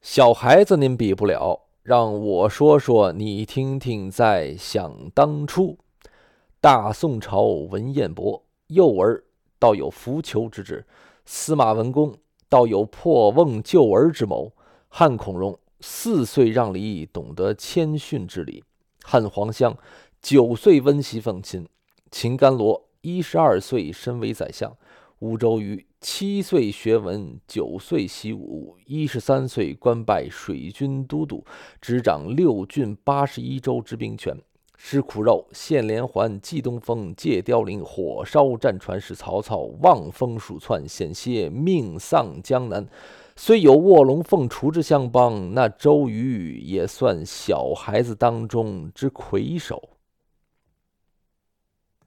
小孩子您比不了，让我说说你听听。在想当初，大宋朝文彦博幼儿倒有扶裘之志，司马文公倒有破瓮救儿之谋，汉孔融四岁让梨，懂得谦逊之礼；汉黄香九岁温习奉亲，秦甘罗一十二岁身为宰相。吴周瑜七岁学文，九岁习武，一十三岁官拜水军都督，执掌六郡八十一州之兵权。吃苦肉，献连环，祭东风，借凋零，火烧战船，使曹操望风鼠窜，险些命丧江南。虽有卧龙凤雏之相帮，那周瑜也算小孩子当中之魁首。